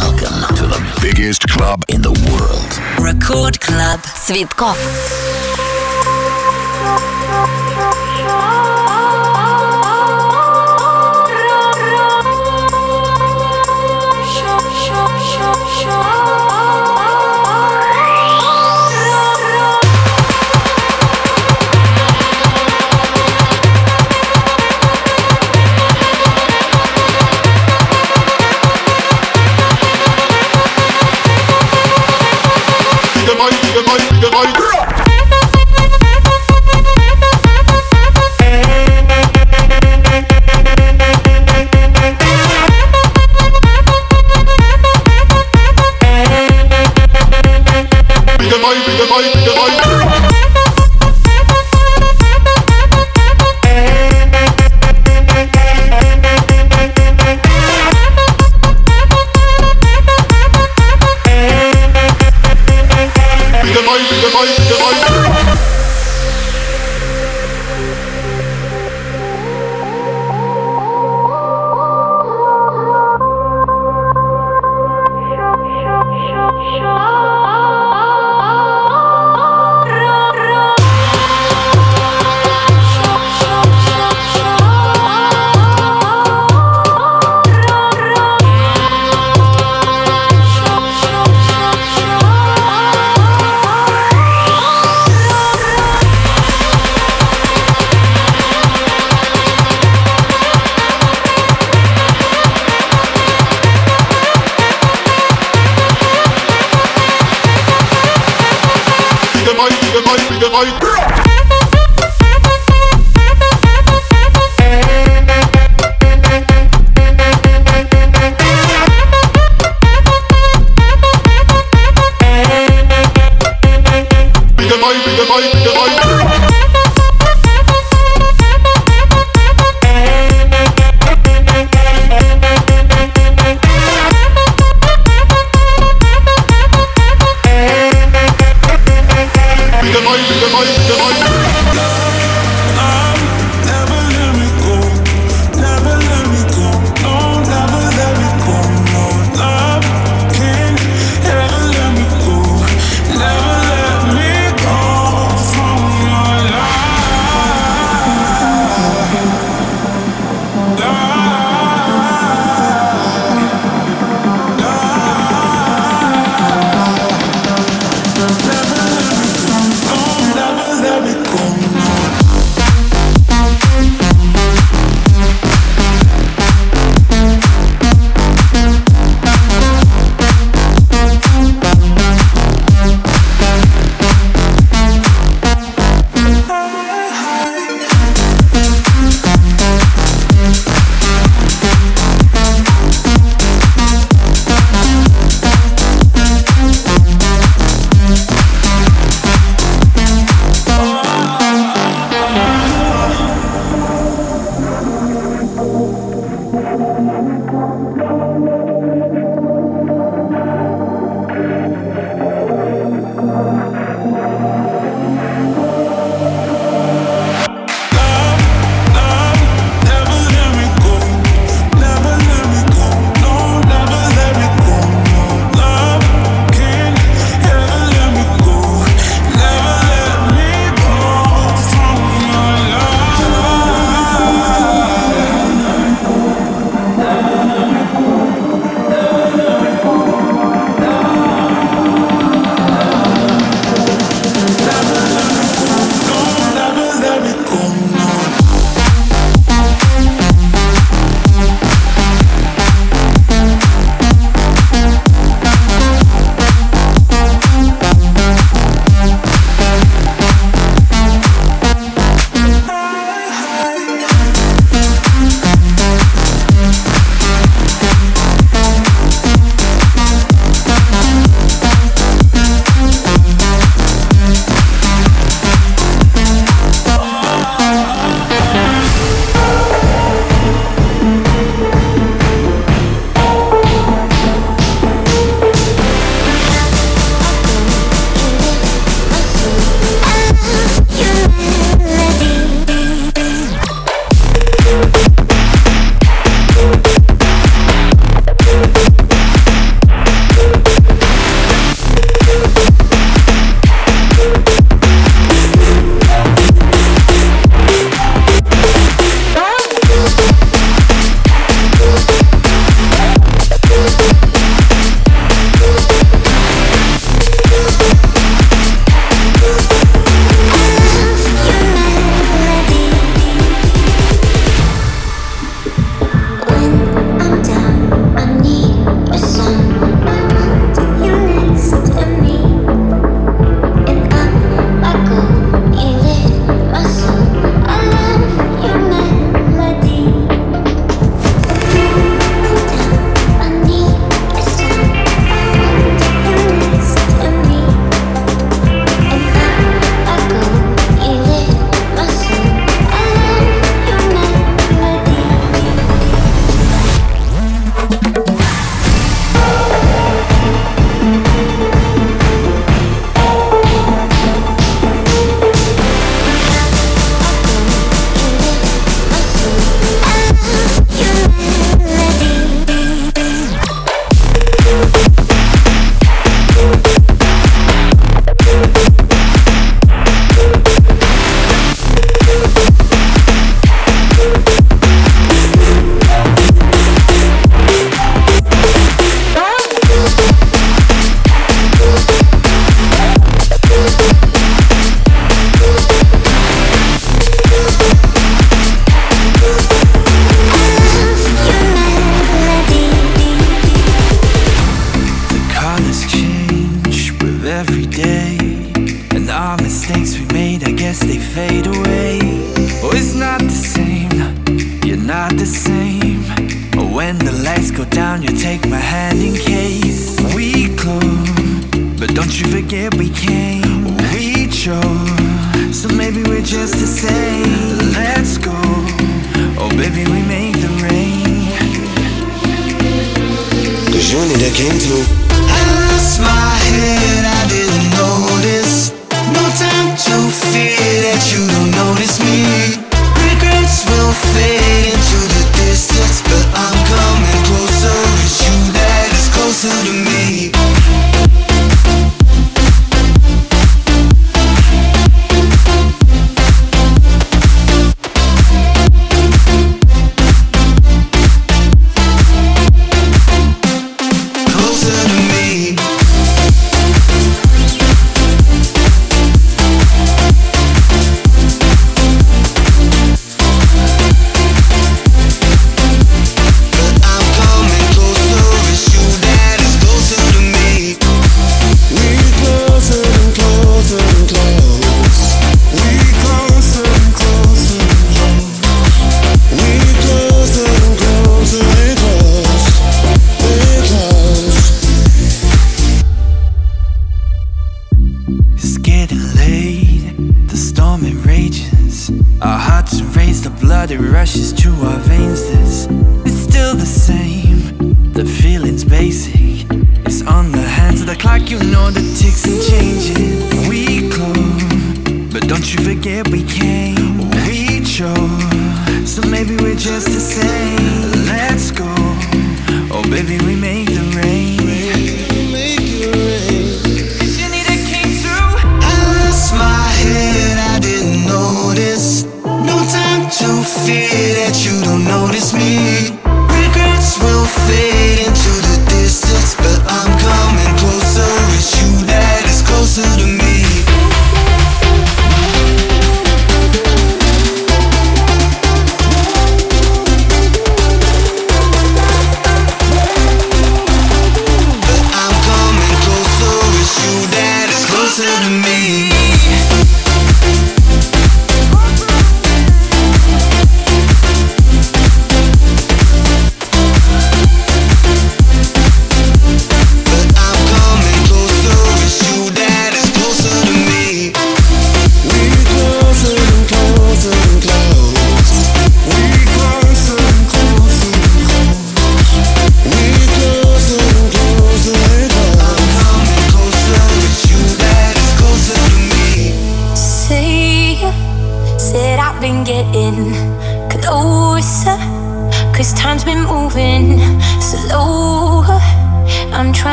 Welcome to the biggest club in the world. Record Club. Цветков. The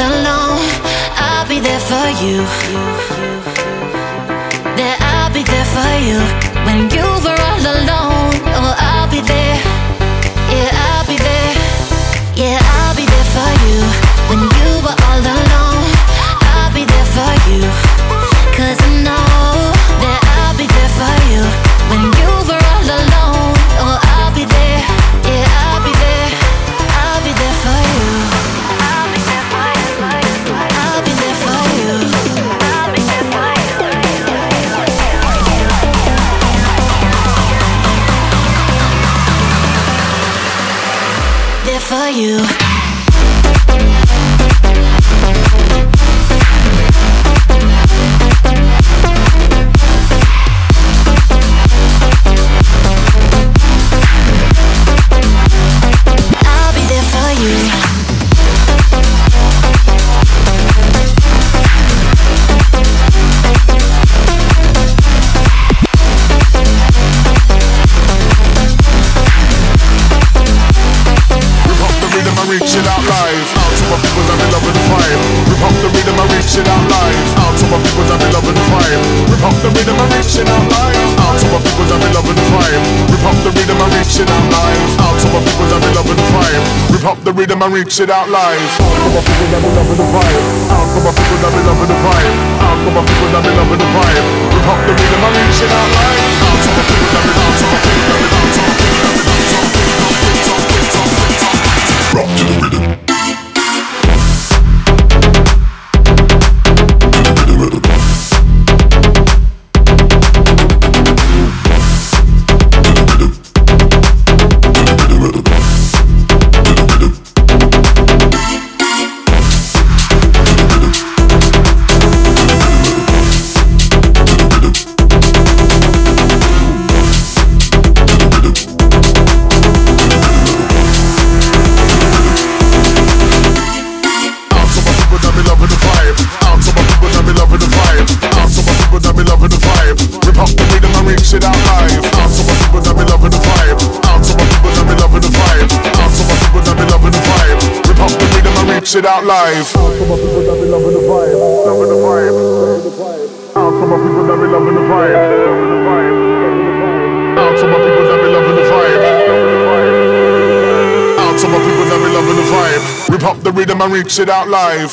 all the out live. live. All my people that be loving the vibe. Loving the vibe. All for my people that be loving the vibe. Loving the vibe. Out to my people that be loving the vibe. Out to my people that be loving the vibe. Rip up the rhythm and reach it out live.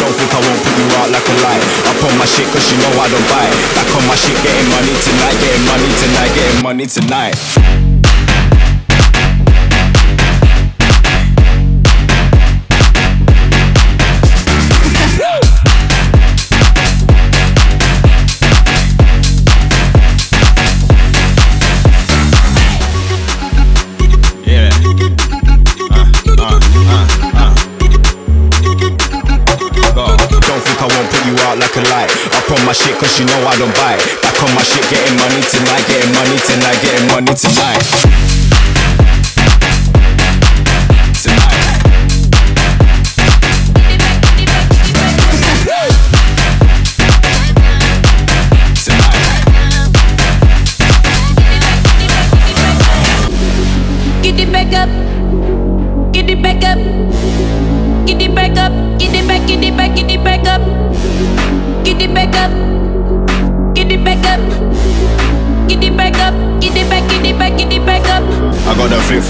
Don't think I won't put you out like a light. I put my shit cause you know I don't bite Back on my shit, getting money tonight, getting money tonight, getting money tonight. On my shit cause you know I don't bite. it. Back on my shit, getting money tonight, getting money tonight, getting money. Tonight.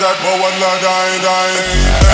That one.